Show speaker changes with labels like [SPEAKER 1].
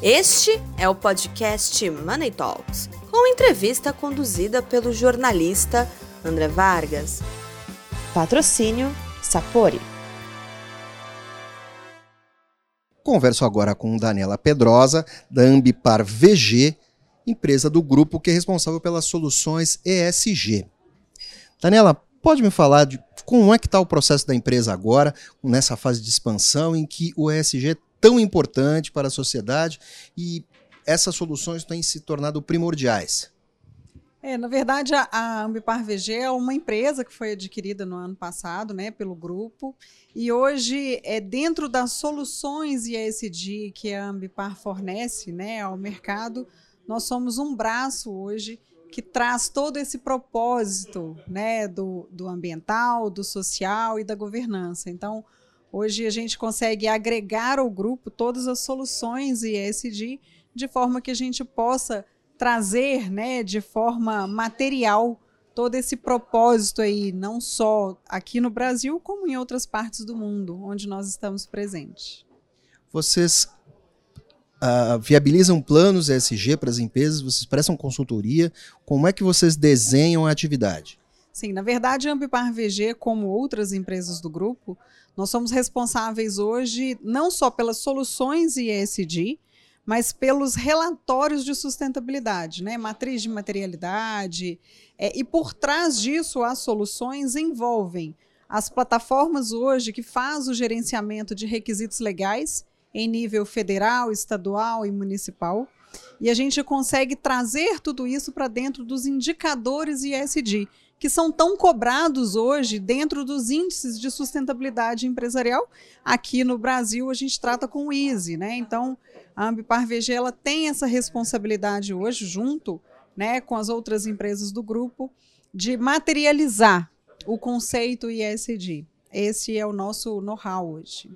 [SPEAKER 1] Este é o podcast Money Talks, com entrevista conduzida pelo jornalista André Vargas. Patrocínio Sapori.
[SPEAKER 2] Converso agora com Daniela Pedrosa, da Ambipar VG, empresa do grupo que é responsável pelas soluções ESG. Daniela, pode me falar de como é que está o processo da empresa agora, nessa fase de expansão, em que o ESG tão importante para a sociedade e essas soluções têm se tornado primordiais?
[SPEAKER 3] É, na verdade, a, a Ambipar VG é uma empresa que foi adquirida no ano passado, né, pelo grupo, e hoje é dentro das soluções ESG que a Ambipar fornece, né, ao mercado, nós somos um braço hoje que traz todo esse propósito, né, do, do ambiental, do social e da governança. Então, Hoje a gente consegue agregar ao grupo todas as soluções ESG de forma que a gente possa trazer, né, de forma material todo esse propósito aí, não só aqui no Brasil, como em outras partes do mundo, onde nós estamos presentes.
[SPEAKER 2] Vocês uh, viabilizam planos ESG para as empresas, vocês prestam consultoria, como é que vocês desenham a atividade?
[SPEAKER 3] Sim, na verdade, a Ambipar VG, como outras empresas do grupo, nós somos responsáveis hoje não só pelas soluções ESG, mas pelos relatórios de sustentabilidade, né? matriz de materialidade. É, e por trás disso, as soluções envolvem as plataformas hoje que faz o gerenciamento de requisitos legais em nível federal, estadual e municipal. E a gente consegue trazer tudo isso para dentro dos indicadores ESG, que são tão cobrados hoje dentro dos índices de sustentabilidade empresarial. Aqui no Brasil, a gente trata com o EASY, né? Então, a Ambipar VG ela tem essa responsabilidade hoje, junto né, com as outras empresas do grupo, de materializar o conceito ISD. Esse é o nosso know-how hoje.